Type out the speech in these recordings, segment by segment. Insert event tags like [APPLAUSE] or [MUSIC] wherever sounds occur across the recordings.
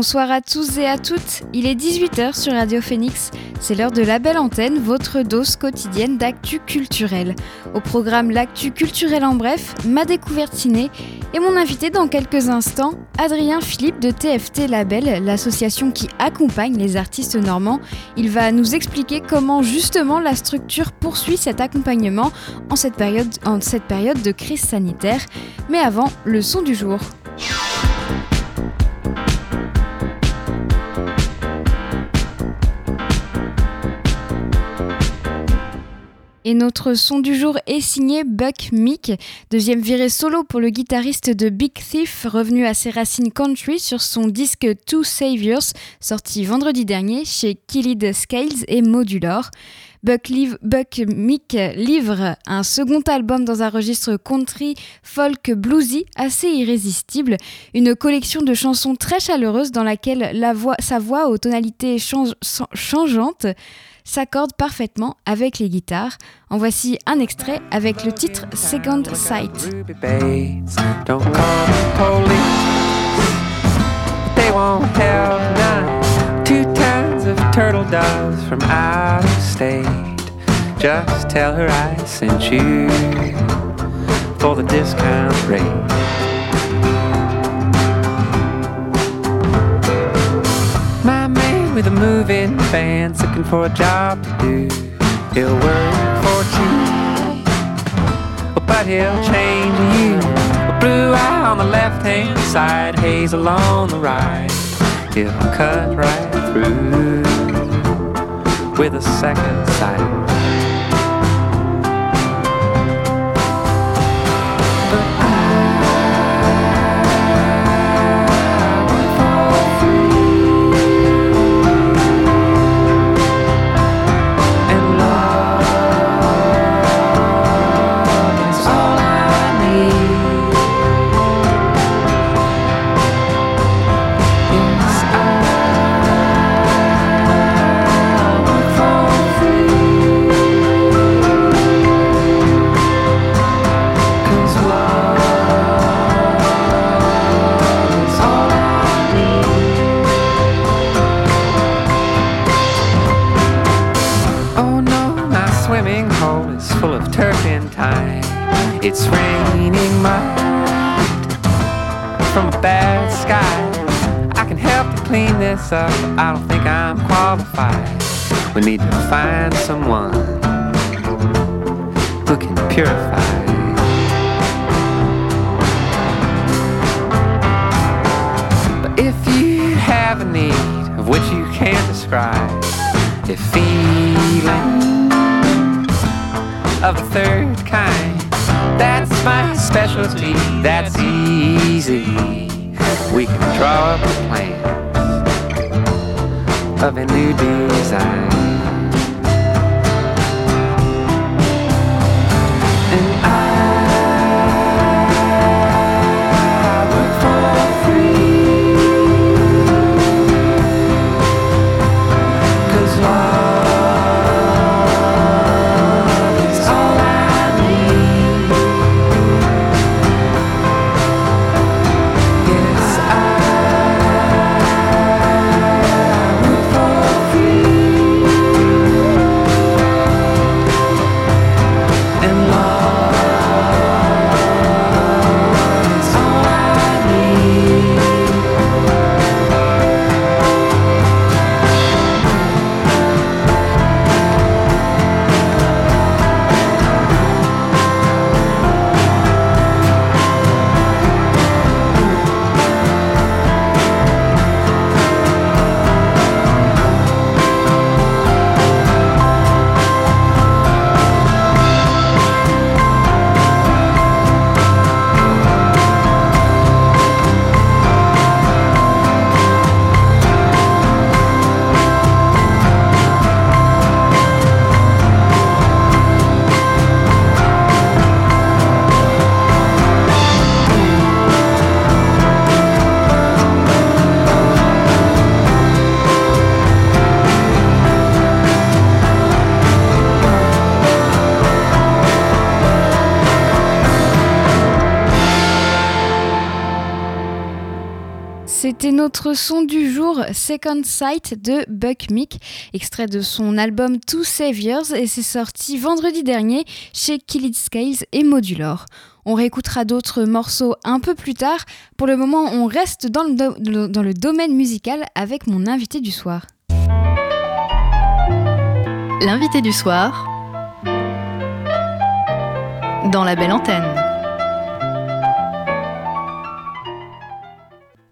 Bonsoir à tous et à toutes, il est 18h sur Radio Phoenix, c'est l'heure de la belle antenne, votre dose quotidienne d'actu culturel. Au programme L'actu culturel en bref, ma découverte ciné et mon invité dans quelques instants, Adrien Philippe de TFT Label, l'association qui accompagne les artistes normands. Il va nous expliquer comment justement la structure poursuit cet accompagnement en cette période, en cette période de crise sanitaire. Mais avant, le son du jour. Et notre son du jour est signé Buck Meek, deuxième virée solo pour le guitariste de Big Thief, revenu à ses racines country sur son disque Two Saviors, sorti vendredi dernier chez Killed Scales et Modular. Buck, Buck Meek livre un second album dans un registre country, folk, bluesy assez irrésistible, une collection de chansons très chaleureuses dans laquelle sa voix aux tonalités changeantes s'accorde parfaitement avec les guitares. En voici un extrait avec le titre Second Sight. Turtle doves from out of state. Just tell her I sent you for the discount rate. With a moving van's looking for a job to do. He'll work for cheap, but he'll change you. A blue eye on the left hand side, hazel on the right. He'll cut right through with a second sight. But I don't think I'm qualified. We need to find someone who can purify. But if you have a need of which you can't describe, if feeling of a third kind that's my specialty, that's easy. We can draw up a plan of a new design. C'était notre son du jour, Second Sight de Buck Meek, extrait de son album Two Saviors et c'est sorti vendredi dernier chez Killed Scales et Modular. On réécoutera d'autres morceaux un peu plus tard. Pour le moment, on reste dans le, dans le domaine musical avec mon invité du soir. L'invité du soir dans la belle antenne.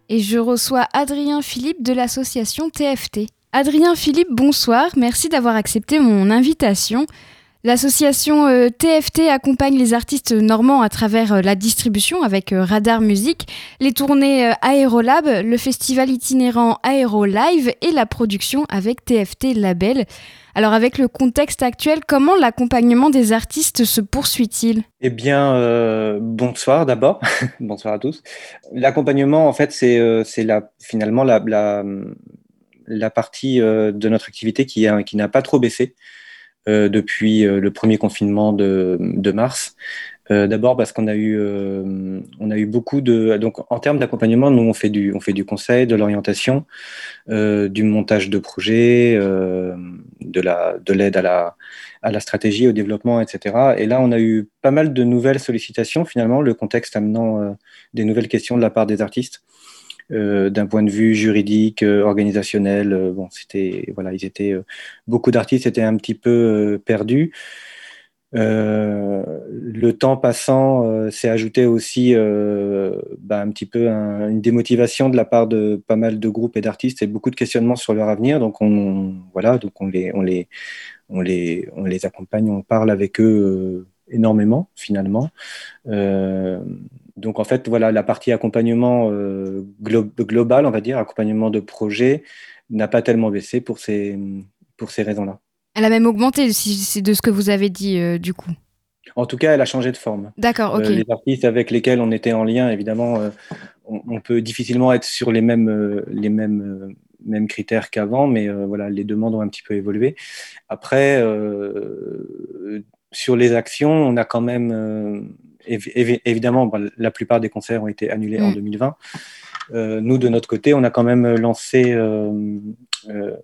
Et je reçois Adrien Philippe de l'association TFT. Adrien Philippe, bonsoir, merci d'avoir accepté mon invitation. L'association TFT euh, accompagne les artistes normands à travers euh, la distribution avec euh, Radar Musique, les tournées Aérolab, le festival itinérant Aéro Live et la production avec TFT Label. Alors avec le contexte actuel, comment l'accompagnement des artistes se poursuit-il? Eh bien, euh, bonsoir d'abord. [LAUGHS] bonsoir à tous. L'accompagnement, en fait, c'est euh, finalement la, partie euh, de notre activité qui, n'a pas trop baissé depuis le premier confinement de mars. Euh, d'abord parce qu'on a eu, euh, on a eu beaucoup de. Donc, en termes d'accompagnement, nous on fait du, on fait du conseil, de l'orientation, euh, du montage de projets, de la, de l'aide à la, à la stratégie, au développement, etc. Et là, on a eu pas mal de nouvelles sollicitations. Finalement, le contexte amenant des nouvelles questions de la part des artistes. d'un point de vue juridique, organisationnel, bon, c'était voilà, ils étaient beaucoup d'artistes étaient un petit peu perdus. Euh, le temps passant euh, s'est ajouté aussi euh, bah, un petit peu une démotivation de la part de pas mal de groupes et d'artistes et beaucoup de questionnements sur leur avenir. Donc on voilà, donc on les accompagne, on parle avec eux énormément finalement. donc en fait voilà la partie accompagnement global, on va dire accompagnement de projet n'a pas tellement baissé pour ces raisons-là. Elle a même augmenté, si c'est de ce que vous avez dit, euh, du coup. En tout cas, elle a changé de forme. D'accord, ok. Euh, les artistes avec lesquels on était en lien, évidemment, euh, on, peut difficilement être sur les mêmes, les mêmes, mêmes critères qu'avant, mais voilà, les demandes ont un petit peu évolué. Après, sur les actions, on a quand même, évidemment, la plupart des concerts ont été annulés en 2020. Mm. nous, de notre côté, on a quand même lancé euh,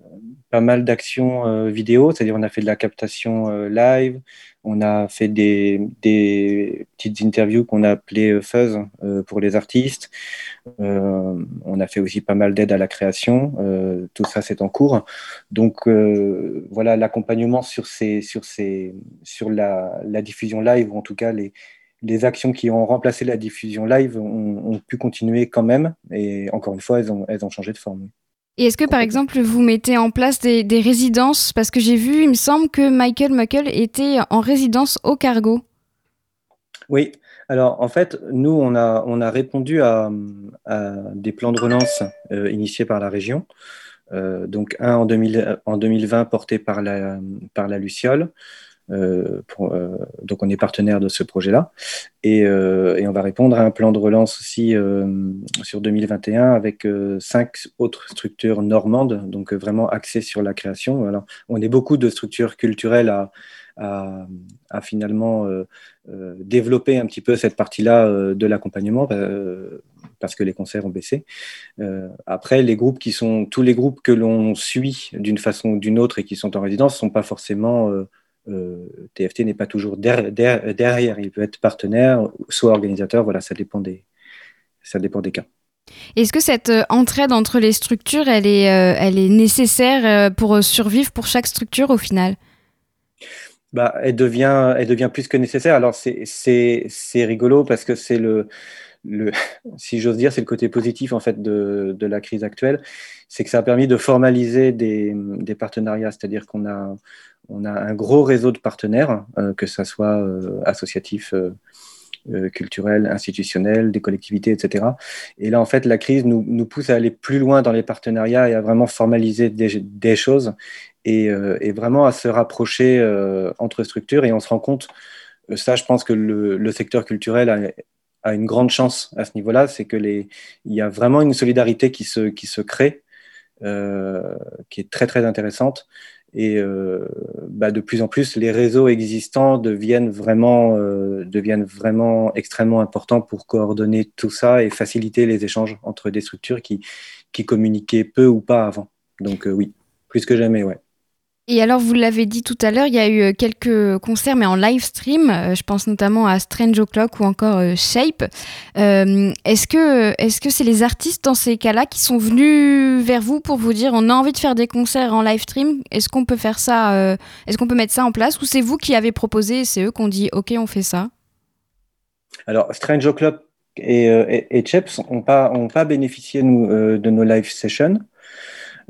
pas mal d'actions euh, vidéo, c'est-à-dire on a fait de la captation euh, live, on a fait des, des petites interviews qu'on a appelées fuzz pour les artistes, on a fait aussi pas mal d'aide à la création, tout ça c'est en cours. Donc voilà, l'accompagnement sur, ces, sur, ces, sur la, la, diffusion live, ou en tout cas les, les actions qui ont remplacé la diffusion live ont, ont, pu continuer quand même, et encore une fois, elles ont, elles ont changé de forme. Et est-ce que par exemple vous mettez en place des, résidences? Parce que j'ai vu, il me semble que Michael Muckle était en résidence au cargo. Oui, alors en fait, nous, on a, on a répondu à, des plans de relance euh, initiés par la région. Euh, donc un en, 2000, en 2020 porté par la, par la Luciole, euh, euh, donc on est partenaire de ce projet-là. Et, euh, et, on va répondre à un plan de relance aussi sur 2021 avec cinq autres structures normandes, donc vraiment axées sur la création. On est beaucoup de structures culturelles à, finalement développer un petit peu cette partie-là de l'accompagnement parce que les concerts ont baissé. après, tous les groupes que l'on suit d'une façon ou d'une autre et qui sont en résidence ne sont pas forcément euh, TFT n'est pas toujours derrière, il peut être partenaire, soit organisateur, voilà, ça dépend des, ça dépend des cas. Est-ce que cette euh, entraide entre les structures, elle est, euh, elle est nécessaire pour survivre pour chaque structure au final? Bah, elle, devient, elle devient plus que nécessaire. Alors c'est rigolo parce que c'est le, le, [LAUGHS] si j'ose dire, c'est le côté positif en fait de, de la crise actuelle, c'est que ça a permis de formaliser des, des partenariats, c'est-à-dire qu'on a, on a un gros réseau de partenaires, euh, que ce soit euh, associatif, euh, culturel, institutionnel, des collectivités, etc. Et là, en fait, la crise nous, pousse à aller plus loin dans les partenariats et à vraiment formaliser des, choses et, vraiment à se rapprocher entre structures. Et on se rend compte, ça, je pense que le, secteur culturel a, une grande chance à ce niveau-là, c'est que il y a vraiment une solidarité qui se crée qui est très très intéressante. Et bah, de plus en plus, les réseaux existants deviennent vraiment, deviennent vraiment extrêmement importants pour coordonner tout ça et faciliter les échanges entre des structures qui, qui communiquaient peu ou pas avant. Donc oui, plus que jamais, ouais. Et alors, vous l'avez dit tout à l'heure, il y a eu euh, quelques concerts, mais en live stream. Euh, je pense notamment à Strange O'Clock ou encore euh, Shape. est-ce que est-ce que c'est les artistes dans ces cas-là qui sont venus vers vous pour vous dire on a envie de faire des concerts en live stream? Est-ce qu'on peut faire ça Est-ce qu'on peut mettre ça en place ou c'est vous qui avez proposé et c'est eux qui ont dit ok on fait ça? Alors Strange O'Clock et, et, n'ont pas ont pas bénéficié nous, de nos live sessions.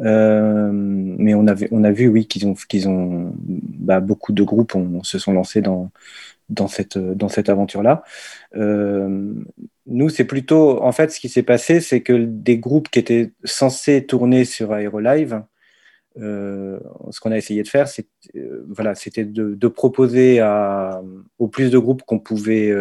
Euh, mais on, avait, on a vu, oui, qu'ils ont, qu'ils ont bah, beaucoup de groupes se sont lancés dans, dans cette, dans cette aventure-là. Euh, nous, c'est plutôt, en fait, ce qui s'est passé, c'est que des groupes qui étaient censés tourner sur Aerolive, euh, ce qu'on a essayé de faire, c'est euh, voilà, c'était de, proposer à, au plus de groupes qu'on pouvait,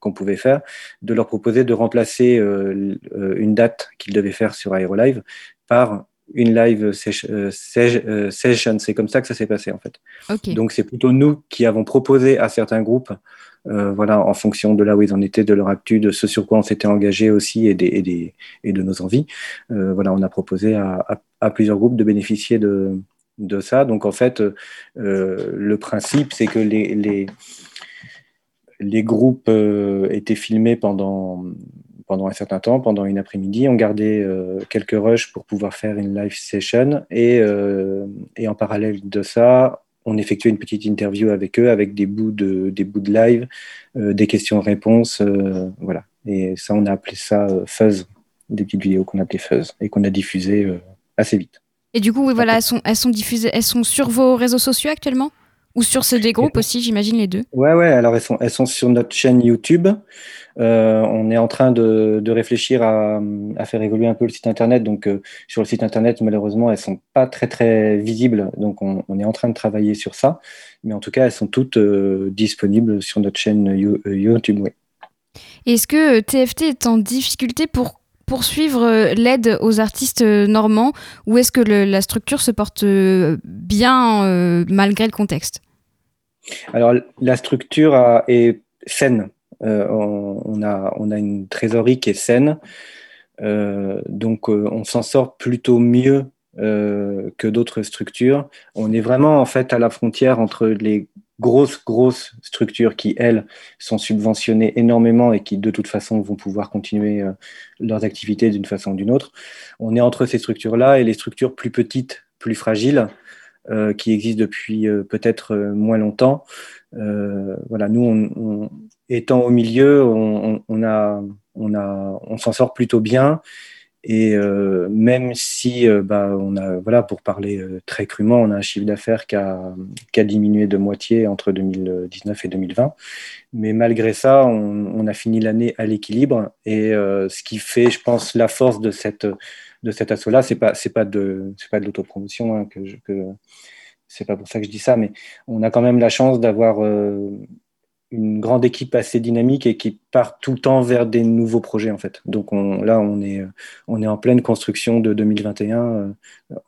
qu'on pouvait faire, de leur proposer de remplacer une date qu'ils devaient faire sur Aerolive par une live euh, euh, session. C'est comme ça que ça s'est passé en fait. Donc c'est plutôt nous qui avons proposé à certains groupes, euh, voilà, en fonction de là où ils en étaient, de leur actu, de ce sur quoi on s'était engagé aussi et, des, et, de nos envies. voilà, on a proposé à, plusieurs groupes de bénéficier de, de ça. Donc en fait, le principe c'est que les, les, les groupes étaient filmés pendant pendant un certain temps, pendant une après-midi. On gardait euh, quelques rushs pour pouvoir faire une live session. Et, euh, et, en parallèle de ça, on effectuait une petite interview avec eux, avec des bouts de, des bouts de live, euh, des questions-réponses. voilà. Et ça, on a appelé ça Fuzz, des petites vidéos qu'on appelait Fuzz et qu'on a diffusées assez vite. Et du coup, oui, voilà, elles sont, elles sont diffusées, elles sont sur vos réseaux sociaux actuellement? Ou sur ce des groupes aussi, j'imagine les deux. Ouais, ouais. Alors elles sont, elles sont sur notre chaîne YouTube. Euh, on est en train de, réfléchir à, faire évoluer un peu le site internet. Donc euh, sur le site internet, malheureusement, elles sont pas très très visibles. Donc on, est en train de travailler sur ça. Mais en tout cas, elles sont toutes euh, disponibles sur notre chaîne YouTube. Est-ce que TFT est en difficulté pour poursuivre l'aide aux artistes normands? Ou est-ce que la structure se porte bien malgré le contexte? Alors, la structure est saine. Euh, on, a, on a une trésorerie qui est saine. Euh, donc, euh, on s'en sort plutôt mieux que d'autres structures. On est vraiment en fait à la frontière entre les grosses, grosses structures qui, elles, sont subventionnées énormément et qui, de toute façon, vont pouvoir continuer leurs activités d'une façon ou d'une autre. On est entre ces structures-là et les structures plus petites, plus fragiles, euh, qui existe depuis euh, peut-être euh, moins longtemps. voilà, nous, on, étant au milieu, on, on a, on, a, on s'en sort plutôt bien. Et même si, bah, on a, voilà, pour parler très crûment, on a un chiffre d'affaires qui a, qui a, diminué de moitié entre 2019 et 2020. Mais malgré ça, on, a fini l'année à l'équilibre. Et ce qui fait, je pense, la force de cette, de cet assaut-là. C'est pas, c'est pas de, pas de l'autopromotion hein, que, que c'est pas pour ça que je dis ça, mais on a quand même la chance d'avoir euh, une grande équipe assez dynamique et qui part tout le temps vers des nouveaux projets en fait. Donc on, là, on est, on est en pleine construction de 2021, euh,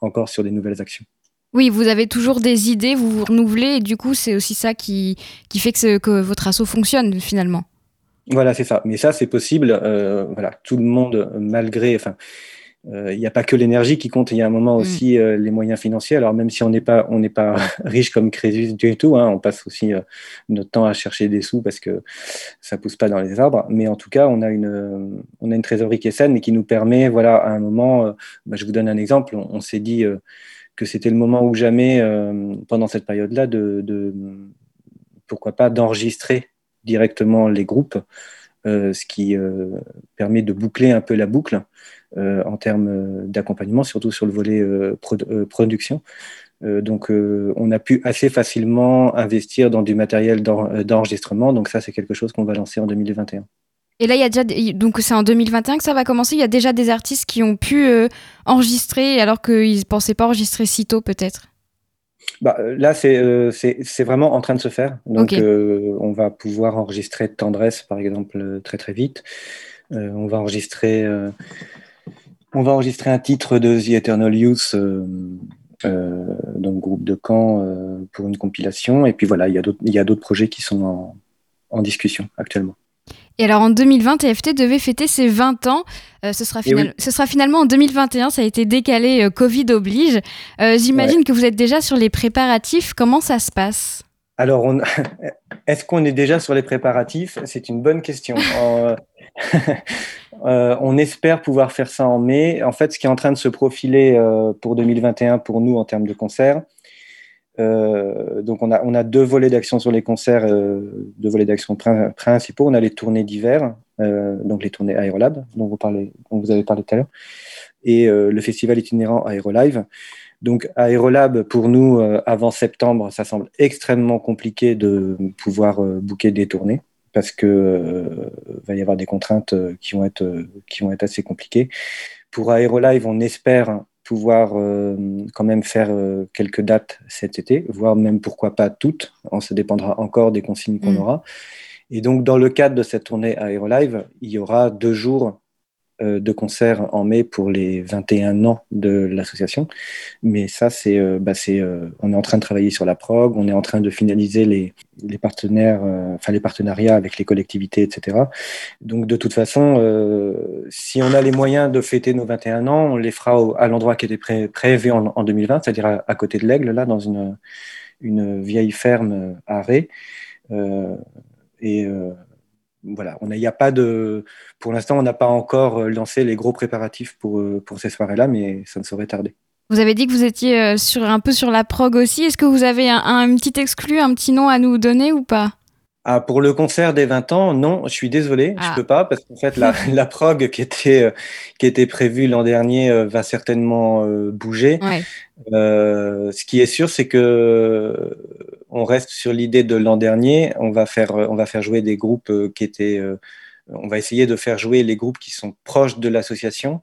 encore sur des nouvelles actions. Oui, vous avez toujours des idées, vous vous renouvelez, et du coup, c'est aussi ça qui, qui fait que, que votre assaut fonctionne finalement. Voilà, c'est ça. Mais ça, c'est possible. Euh, voilà, tout le monde, malgré, enfin, il n'y a pas que l'énergie qui compte, il y a un moment mm. aussi euh, les moyens financiers. Alors même si on n'est pas on n'est pas [LAUGHS] riche comme Crésus du tout, hein, on passe aussi euh, notre temps à chercher des sous parce que ça pousse pas dans les arbres. Mais en tout cas, on a une on a une trésorerie qui est saine et qui nous permet, voilà, à un moment, bah, je vous donne un exemple. On, s'est dit que c'était le moment ou jamais pendant cette période-là de, de pourquoi pas d'enregistrer directement les groupes, ce qui permet de boucler un peu la boucle. Euh, en termes euh, d'accompagnement, surtout sur le volet euh, production. donc, on a pu assez facilement investir dans du matériel d'enregistrement. Donc, ça, c'est quelque chose qu'on va lancer en 2021. Et là, il y a déjà donc c'est en 2021 que ça va commencer. Il y a déjà des artistes qui ont pu enregistrer alors qu'ils ne pensaient pas enregistrer si tôt, peut-être? Bah, là, c'est vraiment en train de se faire. Donc, on va pouvoir enregistrer Tendresse, par exemple, très très vite. on va enregistrer On va enregistrer un titre de The Eternal Youth, donc groupe de camp, pour une compilation. Et puis voilà, il y a d'autres projets qui sont en discussion actuellement. Et alors en 2020, TFT devait fêter ses 20 ans. Euh, ce, sera ce, sera finalement en 2021, ça a été décalé, euh, Covid oblige. Euh, j'imagine que vous êtes déjà sur les préparatifs. Comment ça se passe? Alors, [LAUGHS] est-ce qu'on est déjà sur les préparatifs? C'est une bonne question. [LAUGHS] [LAUGHS] on espère pouvoir faire ça en mai. En fait, ce qui est en train de se profiler pour 2021 pour nous en termes de concerts, euh, donc on a, deux volets d'action sur les concerts, euh, deux volets d'action principaux. On a les tournées d'hiver, euh, donc les tournées Aerolab, dont vous, dont vous avez parlé tout à l'heure, et le festival itinérant Aerolive. Donc Aerolab, pour nous, avant septembre, ça semble extrêmement compliqué de pouvoir booker des tournées parce que va y avoir des contraintes qui vont être, qui vont être assez compliquées. Pour Aerolive, on espère pouvoir euh, quand même faire euh, quelques dates cet été, voire même pourquoi pas toutes. On se dépendra encore des consignes qu'on mm. aura. Et donc, dans le cadre de cette tournée Aerolive, il y aura deux jours euh, de concert en mai pour les 21 ans de l'association. Mais ça, c'est, euh, bah, euh, on est en train de travailler sur la prog, on est en train de finaliser les, les partenaires, enfin les partenariats avec les collectivités, etc. Donc de toute façon, si on a les moyens de fêter nos 21 ans, on les fera à l'endroit qui était prévu en, en 2020, c'est-à-dire à, côté de l'Aigle, là, dans une, une vieille ferme à Ré. et voilà, on a pas de, pour l'instant, on n'a pas encore euh, lancé les gros préparatifs pour, euh, pour ces soirées-là, mais ça ne saurait tarder. Vous avez dit que vous étiez euh, sur, un peu sur la prog aussi. Est-ce que vous avez un, petit exclu, un petit nom à nous donner ou pas? Ah, pour le concert des 20 ans, non, je suis désolé, je je ah. peux pas parce qu'en fait la, [LAUGHS] la, prog qui était qui était prévue l'an dernier va certainement bouger. ce qui est sûr, c'est que on reste sur l'idée de l'an dernier. On va faire, on va faire jouer des groupes euh, qui étaient. Euh, on va essayer de faire jouer les groupes qui sont proches de l'association.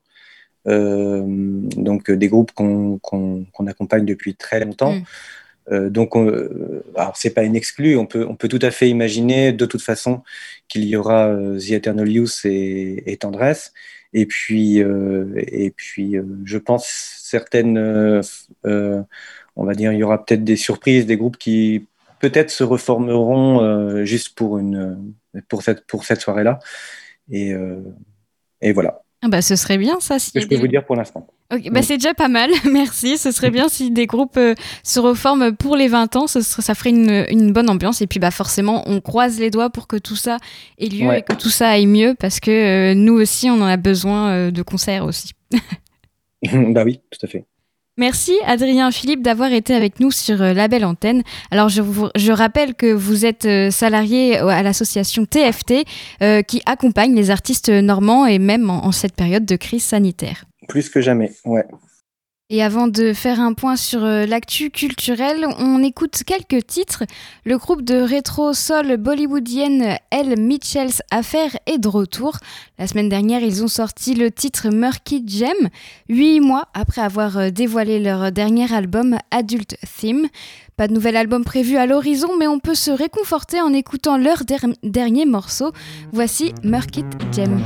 Euh, donc des groupes qu'on accompagne depuis très longtemps. Mm. donc, alors c'est pas une exclue. On peut, on peut tout à fait imaginer de toute façon qu'il y aura The Eternal Youth et, et Tendresse. Et puis, et puis, je pense certaines on va dire, il y aura peut-être des surprises, des groupes qui peut-être se reformeront euh, juste pour, une, pour cette, pour cette soirée-là. Et, euh, et voilà. Ah bah, ce serait bien ça. Si je peux vous dire pour l'instant. bah, C'est déjà pas mal, [LAUGHS] merci. Ce serait bien si des groupes euh, se reforment pour les 20 ans, ce ça ferait une, une, bonne ambiance. Et puis bah, forcément, on croise les doigts pour que tout ça ait lieu et que tout ça aille mieux parce que nous aussi, on en a besoin de concerts aussi. [LAUGHS] bah oui, tout à fait. Merci Adrien Philippe d'avoir été avec nous sur euh, la belle antenne. Alors je, vous, rappelle que vous êtes euh, salarié à l'association TFT euh, qui accompagne les artistes normands et même en, en cette période de crise sanitaire. Plus que jamais, ouais. Et avant de faire un point sur euh, l'actu culturelle, on écoute quelques titres. Le groupe de rétro-sol bollywoodienne Elle Mitchell's Affair est de retour. La semaine dernière, ils ont sorti le titre Murky Gem, huit mois après avoir euh, dévoilé leur dernier album Adult Theme. Pas de nouvel album prévu à l'horizon, mais on peut se réconforter en écoutant leur dernier morceau. Voici Murky Gem.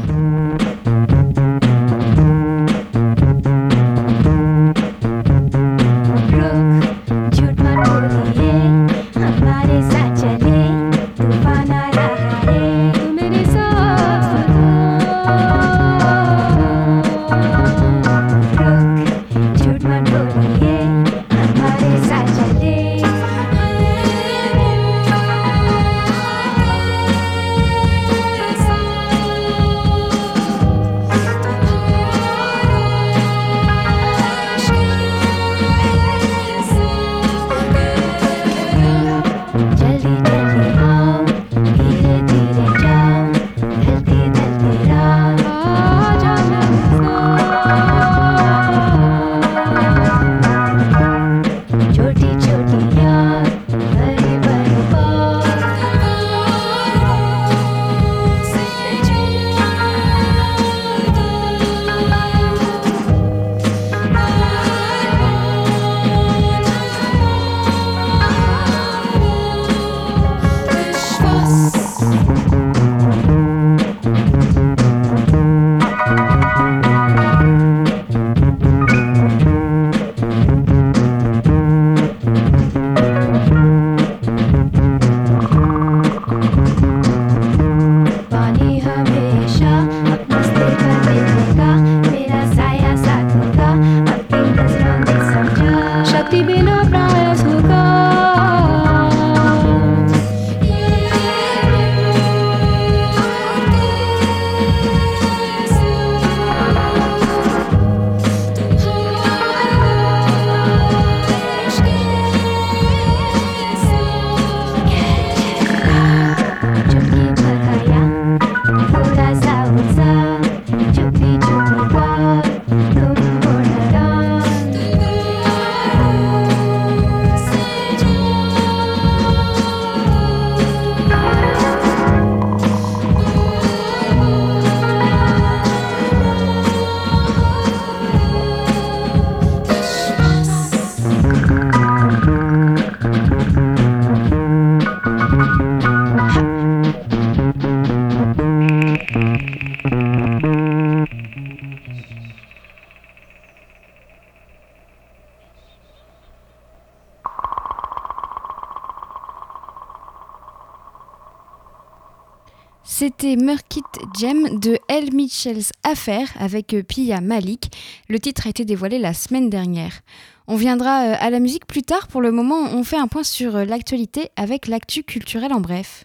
L. Mitchell's Affair avec euh, Pia Malik. Le titre a été dévoilé la semaine dernière. On viendra euh, à la musique plus tard. Pour le moment, on fait un point sur euh, l'actualité avec l'actu culturel en bref.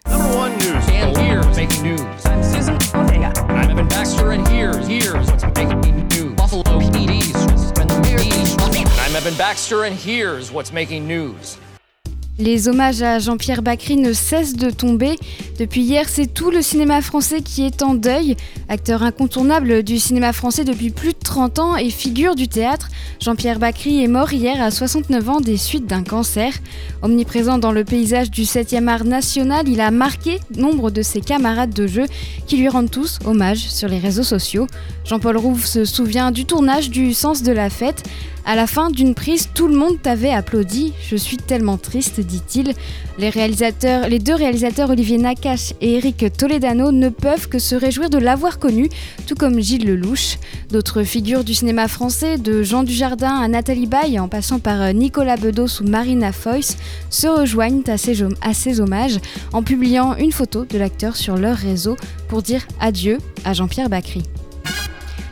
Les hommages à Jean-Pierre Bacry ne cessent de tomber. Depuis hier, c'est tout le cinéma français qui est en deuil. Acteur incontournable du cinéma français depuis plus de 30 ans et figure du théâtre, Jean-Pierre Bacry est mort hier à 69 ans des suites d'un cancer. Omniprésent dans le paysage du 7e art national, il a marqué nombre de ses camarades de jeu qui lui rendent tous hommage sur les réseaux sociaux. Jean-Paul Rouve se souvient du tournage du Sens de la fête. À la fin d'une prise, tout le monde t'avait applaudi. Je suis tellement triste, dit-il. Les réalisateurs, deux réalisateurs Olivier Nakache et Eric Toledano ne peuvent que se réjouir de l'avoir connu, tout comme Gilles Lelouch. D'autres figures du cinéma français, de Jean Dujardin à Nathalie Baye, en passant par Nicolas Bedos ou Marina Foyce, se rejoignent à ces, à ces hommages en publiant une photo de l'acteur sur leur réseau pour dire adieu à Jean-Pierre Bacry.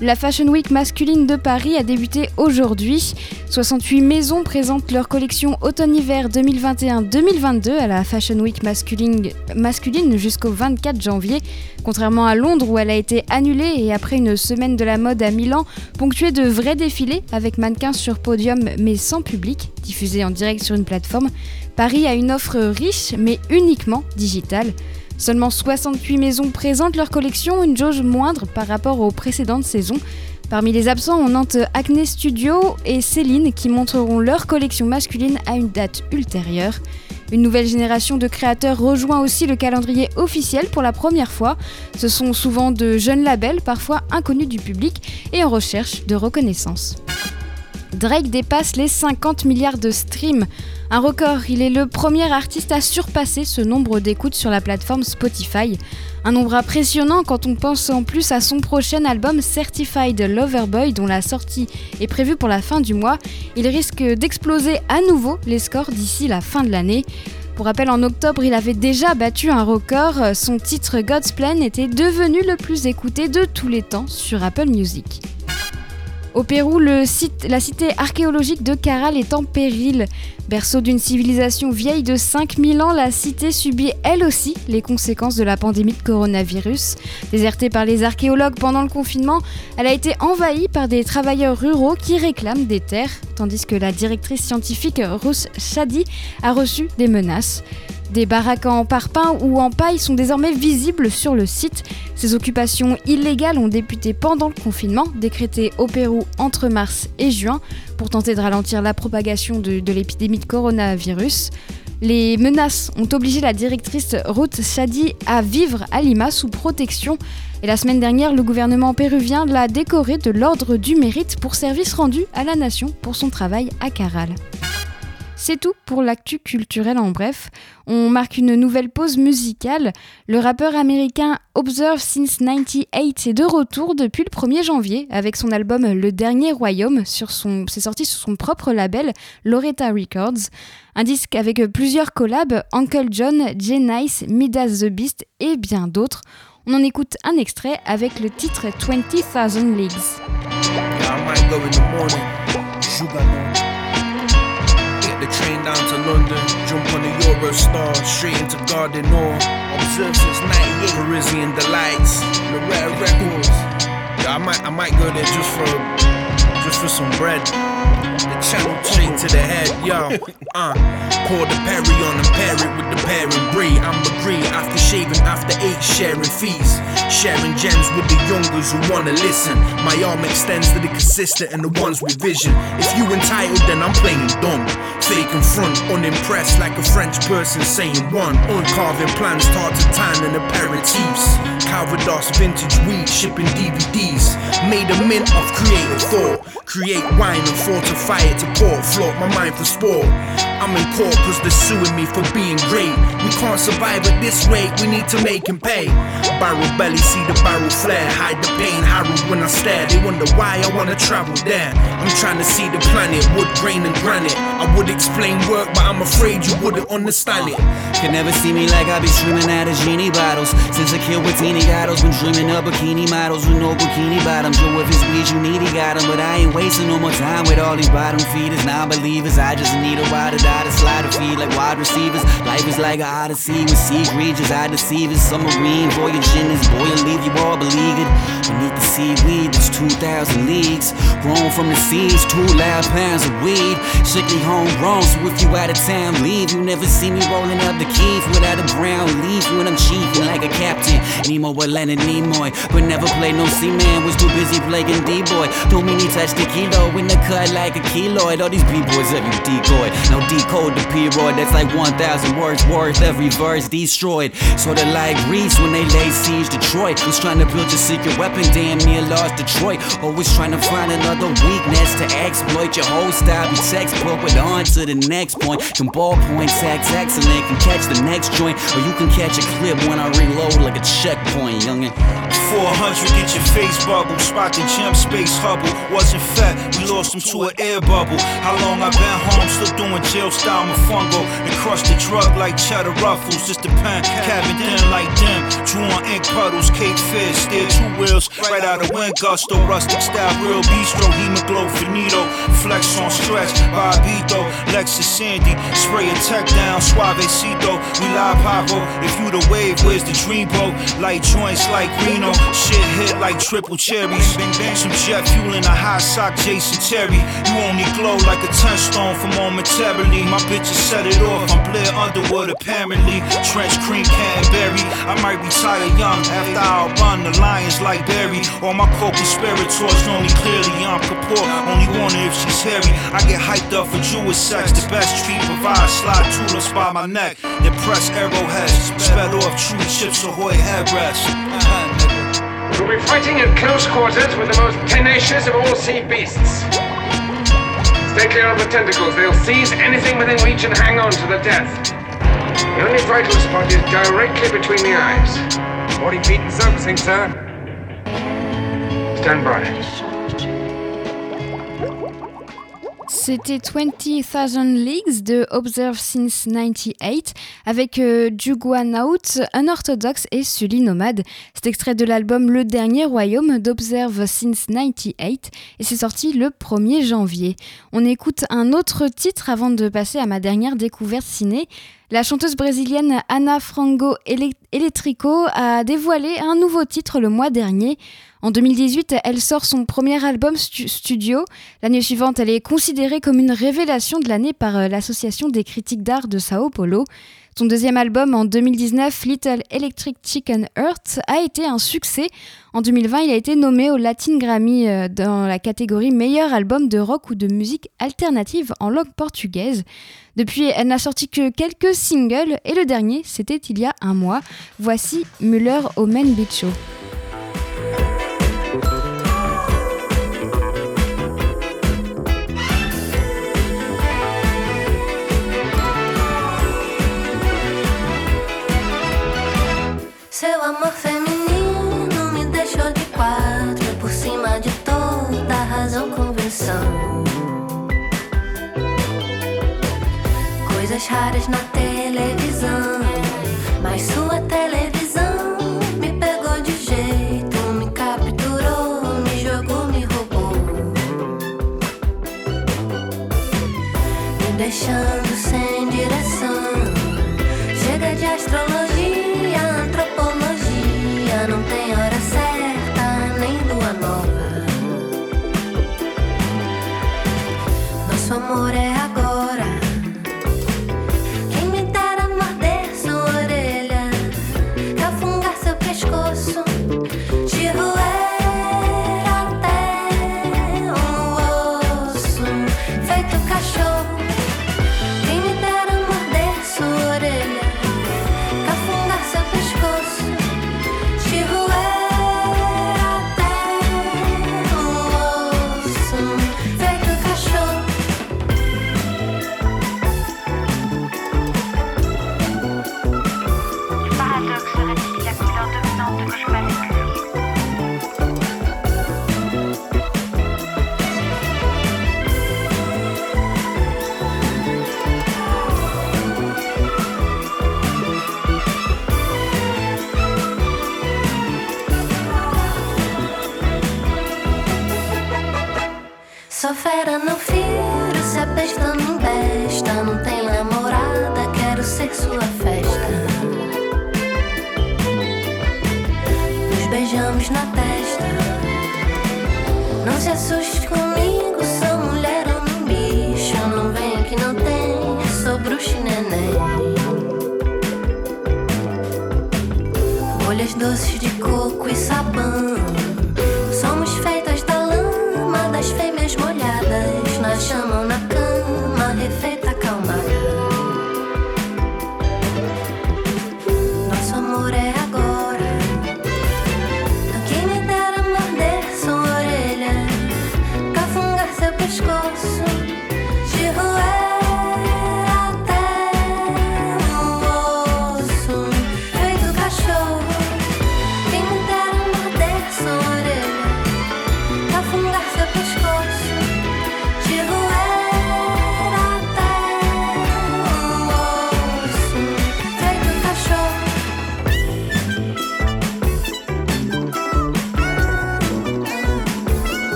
La Fashion Week masculine de Paris a débuté aujourd'hui. 68 maisons présentent leur collection automne-hiver 2021-2022 à la Fashion Week masculine, masculine jusqu'au 24 janvier. Contrairement à Londres où elle a été annulée et après une semaine de la mode à Milan, ponctuée de vrais défilés avec mannequins sur podium mais sans public, diffusés en direct sur une plateforme, Paris a une offre riche mais uniquement digitale. Seulement 68 maisons présentent leur collection, une jauge moindre par rapport aux précédentes saisons. Parmi les absents, on note Acne Studio et Céline qui montreront leur collection masculine à une date ultérieure. Une nouvelle génération de créateurs rejoint aussi le calendrier officiel pour la première fois. Ce sont souvent de jeunes labels, parfois inconnus du public et en recherche de reconnaissance. Drake dépasse les 50 milliards de streams. Un record, il est le premier artiste à surpasser ce nombre d'écoutes sur la plateforme Spotify. Un nombre impressionnant quand on pense en plus à son prochain album Certified Loverboy dont la sortie est prévue pour la fin du mois. Il risque d'exploser à nouveau les scores d'ici la fin de l'année. Pour rappel, en octobre, il avait déjà battu un record. Son titre God's Plan était devenu le plus écouté de tous les temps sur Apple Music. Au Pérou, la cité archéologique de Caral est en péril. Berceau d'une civilisation vieille de 5000 ans, la cité subit elle aussi les conséquences de la pandémie de coronavirus. Désertée par les archéologues pendant le confinement, elle a été envahie par des travailleurs ruraux qui réclament des terres, tandis que la directrice scientifique Ruth Shadi a reçu des menaces. Des baraques en parpaing ou en paille sont désormais visibles sur le site. Ces occupations illégales ont débuté pendant le confinement, décrété au Pérou entre mars et juin, pour tenter de ralentir la propagation de, l'épidémie de coronavirus. Les menaces ont obligé la directrice Ruth Shadi à vivre à Lima sous protection. Et la semaine dernière, le gouvernement péruvien l'a décoré de l'Ordre du Mérite pour service rendu à la nation pour son travail à Caral. C'est tout pour l'actu culturel en bref. On marque une nouvelle pause musicale. Le rappeur américain Observe Since 98 est de retour depuis le 1er janvier avec son album Le Dernier Royaume. C'est sorti sur son propre label Loretta Records. Un disque avec plusieurs collabs, Uncle John, Jay Nice, Midas the Beast et bien d'autres. On en écoute un extrait avec le titre 20,000 Leagues. Straight down to London, jump on the Eurostar, straight into Garden Or. Observe since 98, Parisian delights, Loretta Records. Yeah, I might, I might go there just for just for some bread. The channel straight to the head, yo. [LAUGHS] Uh, pour the Perry on and pair it with the pairing brie. I'm a agree after shaving, after eight, sharing fees. Sharing gems with the youngers who wanna listen. My arm extends to the consistent and the ones with vision. If you entitled, then I'm playing dumb. Fake and front, unimpressed like a French person saying one. Uncarving plans, tart to tan and aperitifs. Calvados, vintage weed, shipping DVDs. Made a mint of creative thought. Create wine and fortify it to pour. Float my mind for sport. I'm in court cause they're suing me for being great. We can't survive at this rate, we need to make him pay. Barrel belly, see the barrel flare. Hide the pain, harrow when I stare. They wonder why I wanna travel there. I'm trying to see the planet, wood, grain, and granite. I would explain work, but I'm afraid you wouldn't understand it. Could never see me like I be streaming out of genie bottles. Since I killed with teeny gatos, been dreaming of bikini models with no bikini bottoms. Yo, if it's weed, you need, he got. But I ain't wasting no more time with all these bottom feeders, non believers. I just need a ride or die to slide a feed like wide receivers. Life is like an odyssey with sea creatures, I deceive it. Submarine voyaging this boy will leave you all beleaguered. Beneath the seaweed, there's 2,000 leagues. Grown from the seas, two loud pounds of weed. Strictly homegrown, so if you out of town, leave. You never see me rolling up the keys without a brown leaf when I'm chiefing like a captain. Or Leonard Nimoy, but never played no C-man. Was too busy playing D-boy. Too many touched the kilo in the cut like a keloid. All these B-boys every decoy. Now decode the P-roy, that's like 1,000 words worth. Every verse destroyed. Sorta like Reese when they lay siege Detroit. Who's trying to build your secret weapon, damn near lost Detroit. Always trying to find another weakness to exploit your whole style. Be textbook with on to the next point. Can ballpoint tax excellent, can catch the next joint, or you can catch a clip when I reload like a checkpoint, youngin'. 400, get your face bubble. Spot the gem space Hubble. Wasn't fat, we lost him to an air bubble. How long I been home, still doing jail style mofongo. And crush the drug like cheddar ruffles. Just the pen, cabin thin like them. Drew on ink puddles, cake fish, steer two wheels. Right out of wind gusto, rustic style, real bistro. Hemoglow, finito. Flex on stretch, Bobito. Lexus Sandy, spray a tech down, suavecito. We live pavo. If you the wave, where's the dreamboat? Light joints like Reno. Shit hit like triple cherries. Some jet fuel in a high sock, Jason Terry. You only glow like a 10 stone for momentarily. My bitches set it off. I'm Blair Underwood, apparently. Trench cream, Canterbury. I might retire young after I run the lions like Barry. All my torch only clearly I'm Kapoor. Only wonder if she's hairy. I get hyped up for Jewish sex. The best treat provide slide tulips by my neck. Then press arrowheads. Sped off true chips ahoy headrest. We'll be fighting at close quarters with the most tenacious of all sea beasts. Stay clear of the tentacles. They'll seize anything within reach and hang on to the death. The only vital spot is directly between the eyes. 40 feet and surfacing, sir. Stand by. C'était 20,000 Leagues de Observe Since 98 avec euh, Juguanaut, Unorthodox et Sully Nomade. C'est extrait de l'album Le Dernier Royaume d'Observe Since 98 et c'est sorti le 1er janvier. On écoute un autre titre avant de passer à ma dernière découverte ciné. La chanteuse brésilienne Ana Frango Ele- Elétrico a dévoilé un nouveau titre le mois dernier. En 2018, elle sort son premier album stu- studio. L'année suivante, elle est considérée comme une révélation de l'année par euh, l'Association des critiques d'art de Sao Paulo. Son deuxième album en 2019, Little Electric Chicken Earth, a été un succès. En 2020, il a été nommé au Latin Grammy euh, dans la catégorie meilleur album de rock ou de musique alternative en langue portugaise. Depuis, elle n'a sorti que quelques singles et le dernier, c'était il y a un mois. Voici Muller Omen Bicho. Seu amor feminino me deixou de quatro por cima de toda razão convenção. Coisas raras na televisão, mas sua televisão me pegou de jeito, me capturou, me jogou, me roubou, me deixando amore.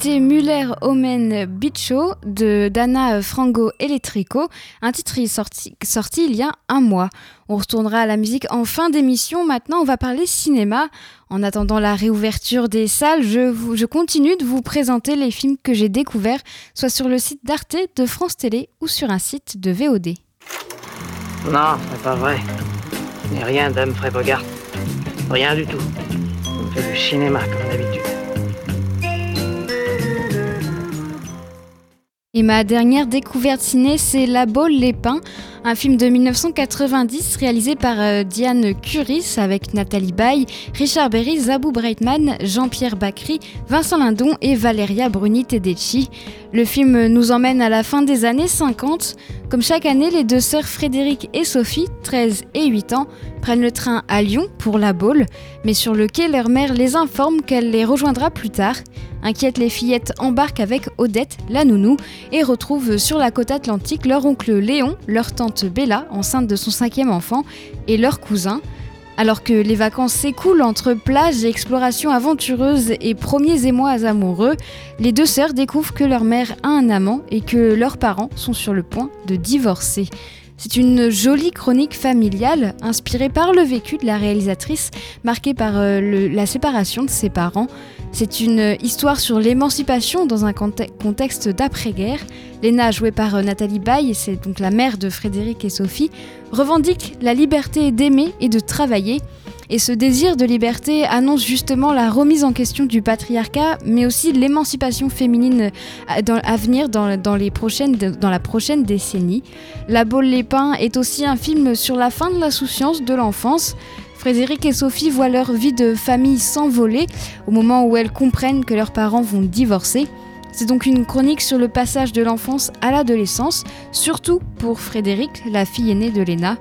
C'était Muller Omen Bicho de Dana Frango Electrico, un titre sorti, sorti il y a un mois. On retournera à la musique en fin d'émission. Maintenant, on va parler cinéma. En attendant la réouverture des salles, je, continue de vous présenter les films que j'ai découverts, soit sur le site d'Arte, de France Télé ou sur un site de VOD. Non, c'est pas vrai. N'ai rien d'Humphrey Bogart. Rien du tout. On fait du cinéma comme d'habitude. Et ma dernière découverte ciné, c'est La Baule les Pins, un film de 1990 réalisé par euh, Diane Curis avec Nathalie Baye, Richard Berry, Zabou Breitman, Jean-Pierre Bacry, Vincent Lindon et Valeria Bruni Tedeschi. Le film nous emmène à la fin des années 50. Comme chaque année, les deux sœurs Frédéric et Sophie, 13 et 8 ans, prennent le train à Lyon pour La Baule, mais sur le quai, leur mère les informe qu'elle les rejoindra plus tard. Inquiète, les fillettes embarquent avec Odette, la nounou, et retrouvent sur la côte atlantique leur oncle Léon, leur tante Bella, enceinte de son cinquième enfant, et leur cousin. Alors que les vacances s'écoulent entre plages explorations aventureuses et premiers émois amoureux, les deux sœurs découvrent que leur mère a un amant et que leurs parents sont sur le point de divorcer. C'est une jolie chronique familiale inspirée par le vécu de la réalisatrice, marquée par euh, la séparation de ses parents. C'est une histoire sur l'émancipation dans un conte- contexte d'après-guerre. Léna, jouée par euh, Nathalie Baye, c'est donc la mère de Frédéric et Sophie, revendique la liberté d'aimer et de travailler. Et ce désir de liberté annonce justement la remise en question du patriarcat, mais aussi l'émancipation féminine à, venir dans, les prochaines, dans la prochaine décennie. La Baule les Pins est aussi un film sur la fin de l'insouciance de l'enfance. Frédéric et Sophie voient leur vie de famille s'envoler au moment où elles comprennent que leurs parents vont divorcer. C'est donc une chronique sur le passage de l'enfance à l'adolescence, surtout pour Frédéric, la fille aînée de Léna.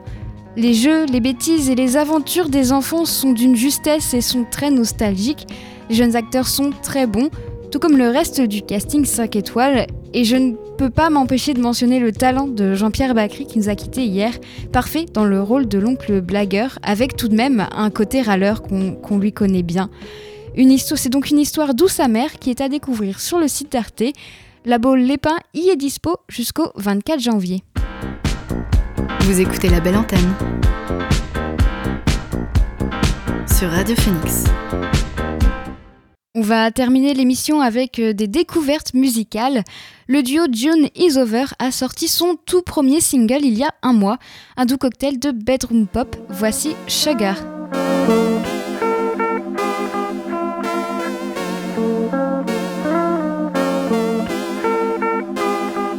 Les jeux, les bêtises et les aventures des enfants sont d'une justesse et sont très nostalgiques. Les jeunes acteurs sont très bons, tout comme le reste du casting 5 étoiles, et je ne peux pas m'empêcher de mentionner le talent de Jean-Pierre Bacry qui nous a quittés hier, parfait dans le rôle de l'oncle blagueur, avec tout de même un côté râleur qu'on lui connaît bien. C'est donc une histoire douce amère qui est à découvrir sur le site d'Arte. La boule Lépin y est dispo jusqu'au 24 janvier. Vous écoutez la belle antenne sur Radio Phoenix. On va terminer l'émission avec euh, des découvertes musicales. Le duo June Is Over a sorti son tout premier single il y a un mois, un doux cocktail de bedroom pop. Voici Sugar.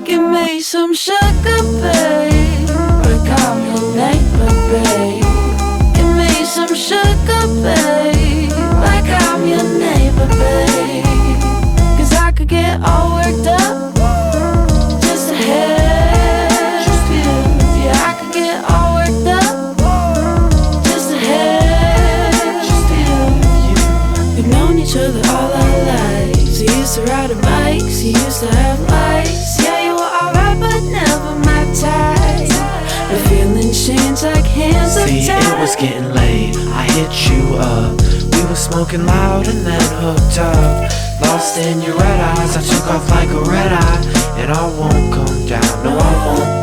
Give me some sugar, was getting late. I hit you up. We were smoking loud and then hooked up. Lost in your red eyes, I took off like a red eye. And I won't come down, no, I won't.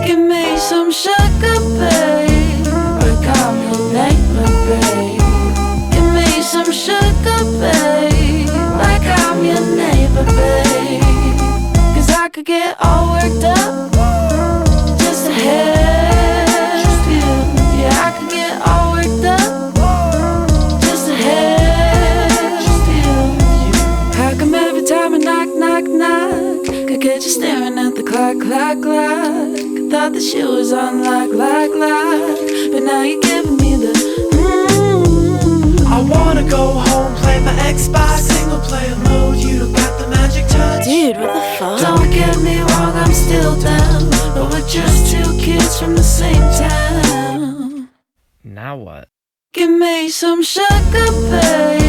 I thought that shit was on lock, lock, lock, but now you're giving me the. Mm. I wanna go home, play my Xbox, single player mode. You don't got the magic touch. Dude, what the fuck? Don't get me wrong, I'm still down, but we're just two kids from the same town. Now what? Give me some sugar, babe.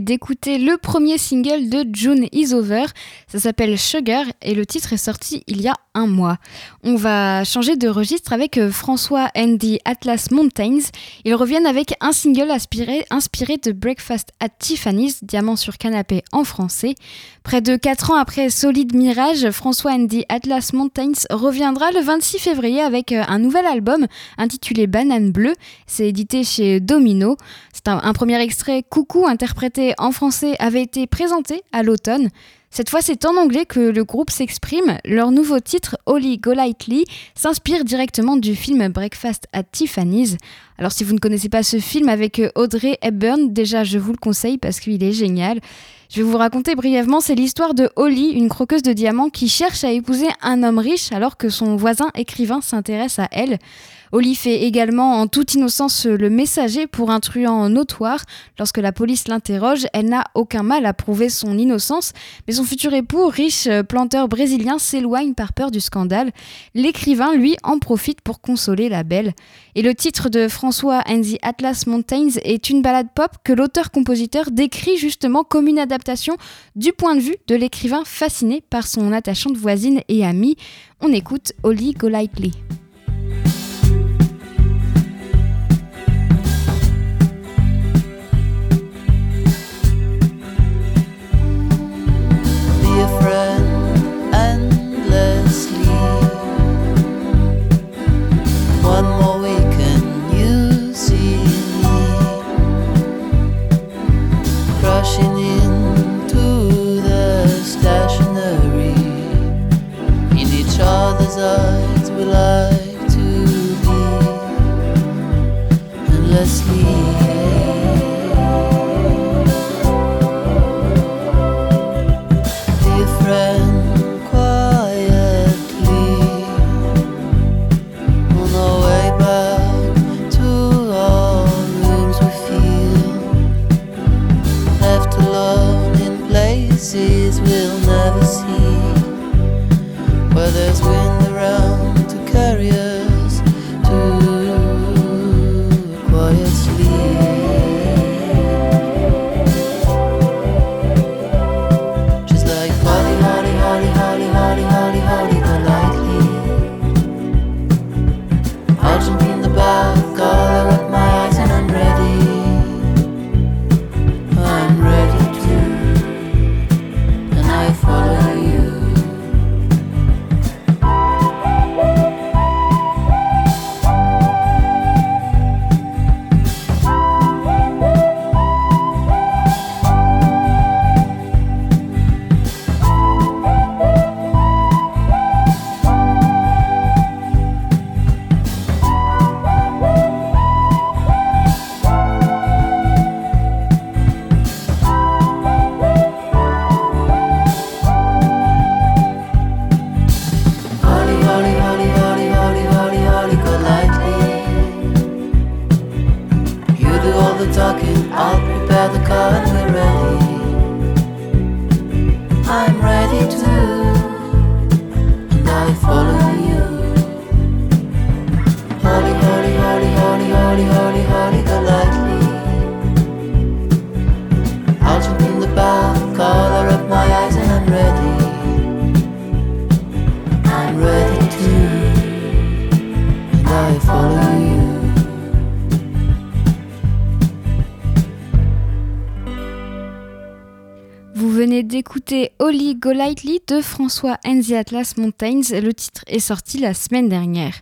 D'écouter le premier single de June Is Over. Ça s'appelle Sugar et le titre est sorti il y a un mois. On va changer de registre avec euh, François Andy Atlas Mountains. Ils reviennent avec un single inspiré, de Breakfast at Tiffany's, Diamant sur canapé en français. Près de 4 ans après Solid Mirage, François Andy Atlas Mountains reviendra le 26 février avec euh, un nouvel album intitulé Banane Bleue. C'est édité chez Domino. C'est un premier extrait Coucou interprété en français avait été présenté à l'automne. Cette fois, c'est en anglais que le groupe s'exprime. Leur nouveau titre, Holly Golightly, s'inspire directement du film Breakfast at Tiffany's. Alors, si vous ne connaissez pas ce film avec euh, Audrey Hepburn, déjà, je vous le conseille parce qu'il est génial. Je vais vous raconter brièvement, c'est l'histoire de Holly, une croqueuse de diamants qui cherche à épouser un homme riche alors que son voisin écrivain s'intéresse à elle. Holly fait également en toute innocence le messager pour un truand notoire. Lorsque la police l'interroge, elle n'a aucun mal à prouver son innocence, mais son futur époux, riche euh, planteur brésilien, s'éloigne par peur du scandale. L'écrivain, lui, en profite pour consoler la belle. Et le titre de François and the Atlas Mountains est une balade pop que l'auteur-compositeur décrit justement comme une adaptation du point de vue de l'écrivain fasciné par son attachante voisine et amie. On écoute Holly Golightly. Holly Golightly de François and the Atlas Mountains. Le titre est sorti la semaine dernière.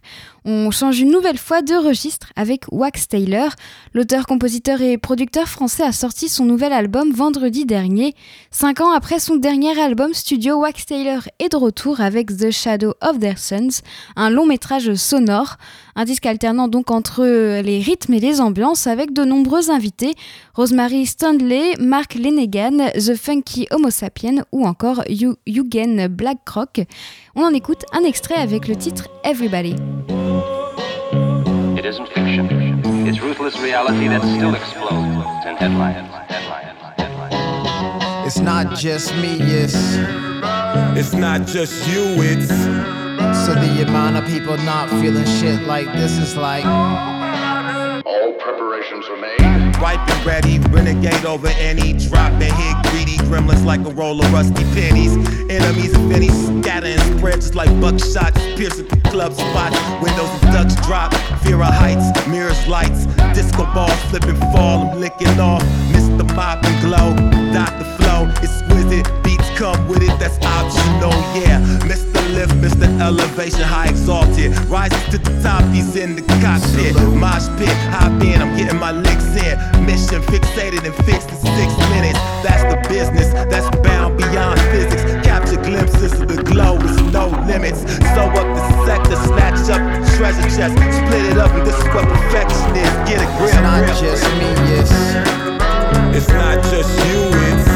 On change une nouvelle fois de registre avec Wax Taylor. L'auteur, compositeur et producteur français a sorti son nouvel album vendredi dernier. Cinq ans après son dernier album studio, Wax Taylor est de retour avec The Shadow of Their Sons, un long métrage sonore. Un disque alternant donc entre les rythmes et les ambiances avec de nombreux invités. Rosemary Standley, Mark Lenegan, The Funky Homo Sapien ou encore Yu- Eugen Blackrock. On en écoute un extrait avec le titre Everybody. It isn't fiction. It's ruthless reality that still explodes in headlines. It's not just me, it's It's not just you, it's so the amount of people not feeling shit like this is like All preparations are made. ripe and ready. Renegade over any drop and hit greedy gremlins like a roll of rusty pennies. Enemies of any scatter and spread just like buckshot. Piercing the club spot. Windows and ducks drop. Fear of heights, mirrors, lights. Disco balls slip and fall. I'm licking off. Mr. Pop and glow. Dr. Flow, exquisite. Beats come with it, that's optional, yeah. Mr. Lift, Mr. Elevation, high exalted. Rises to the top, he's in the cockpit. Mosh pit, hop in, I'm getting my licks in. Mission fixated and fixed in six minutes. That's the business, that's bound beyond physics. Capture glimpses of the glow with no limits. Sew up the sector, snatch up the treasure chest, split it up, and this is what perfection is. Get a grip. it's not grip. just me, it's It's not just you, it's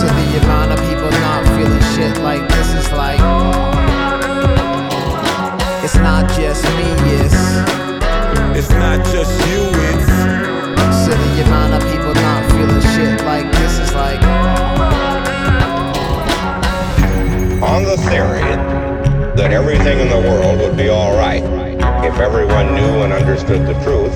so the amount of people feeling shit like this is like it's not just me, it's it's not just you, it's so the amount of people not feeling shit like this is like On the theory that everything in the world would be all right if everyone knew and understood the truth,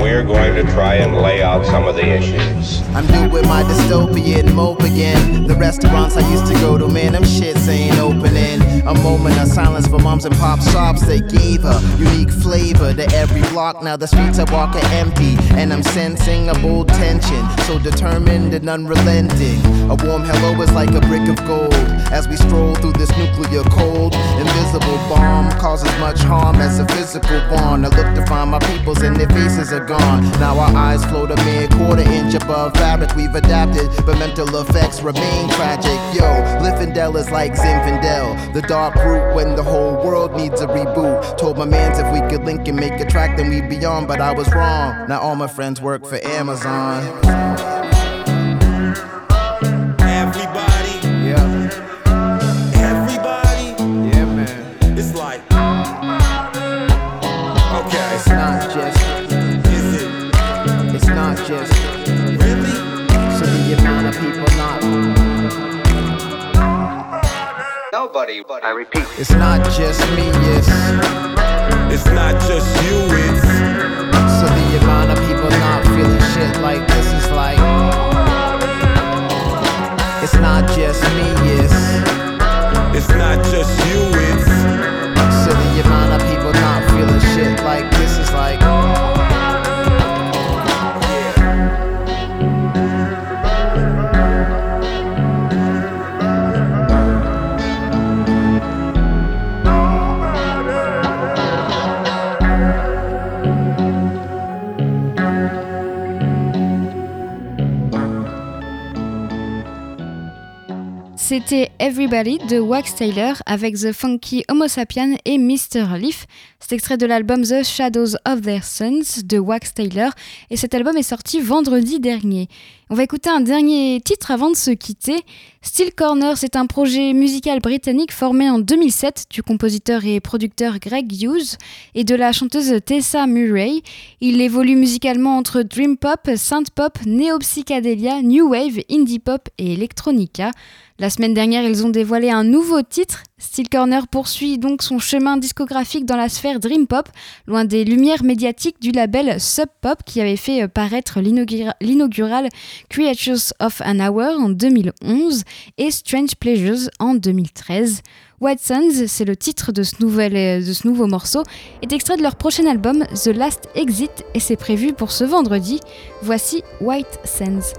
we're going to try and lay out some of the issues. I'm doing my dystopian mope again. The restaurants I used to go to, man, them shits ain't opening. A moment of silence for moms and pop shops that gave a unique flavor to every block. Now the streets I walk are empty, and I'm sensing a bold tension. So determined and unrelenting. A warm hello is like a brick of gold as we stroll through this nuclear cold. Invisible bomb causes much harm as a physical bond. I look to find my peoples and their faces are gone. Now our eyes float a mere quarter inch above fabric. We've adapted, but mental effects remain tragic. Yo, Liffendel is like Zinfandel, the dark root when the whole world needs a reboot. Told my mans if we could link and make a track, then we'd be on, but I was wrong. Now all my friends work for Amazon. Nobody, I repeat, It's not just me, it's. It's not just you, it's So the amount of people not feeling shit like this is like It's not just me, it's it's not just you, it's C'était Everybody de Wax Taylor avec The Funky Homo Sapien et Mr. Leaf. C'est extrait de l'album The Shadows of Their Sons de Wax Taylor et cet album est sorti vendredi dernier. On va écouter un dernier titre avant de se quitter. Steel Corner, c'est un projet musical britannique formé en 2007 du compositeur et producteur Greg Hughes et de la chanteuse Tessa Murray. Il évolue musicalement entre dream pop, synth pop, néo-psychédélia, new wave, indie pop et electronica. La semaine dernière, ils ont dévoilé un nouveau titre. Steel Corner poursuit donc son chemin discographique dans la sphère Dream Pop, loin des lumières médiatiques du label Sub Pop qui avait fait euh, paraître l'inaugural Creatures of an Hour en 2011 et Strange Pleasures en 2013. White Suns, c'est le titre de ce, nouvel, euh, de ce nouveau morceau, est extrait de leur prochain album The Last Exit et c'est prévu pour ce vendredi. Voici White Sands.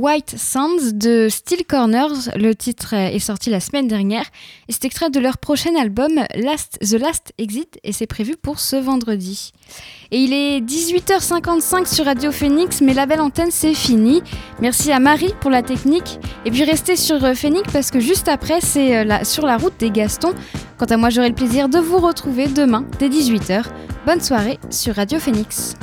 White Sands de Steel Corners. Le titre est sorti la semaine dernière et c'est extrait de leur prochain album Last, The Last Exit et c'est prévu pour ce vendredi. Et il est 18h55 sur Radio Phoenix, mais la belle antenne c'est fini. Merci à Marie pour la technique. Et puis restez sur euh, Phoenix parce que juste après c'est euh, sur la route des Gastons. Quant à moi j'aurai le plaisir de vous retrouver demain dès 18h. Bonne soirée sur Radio Phoenix.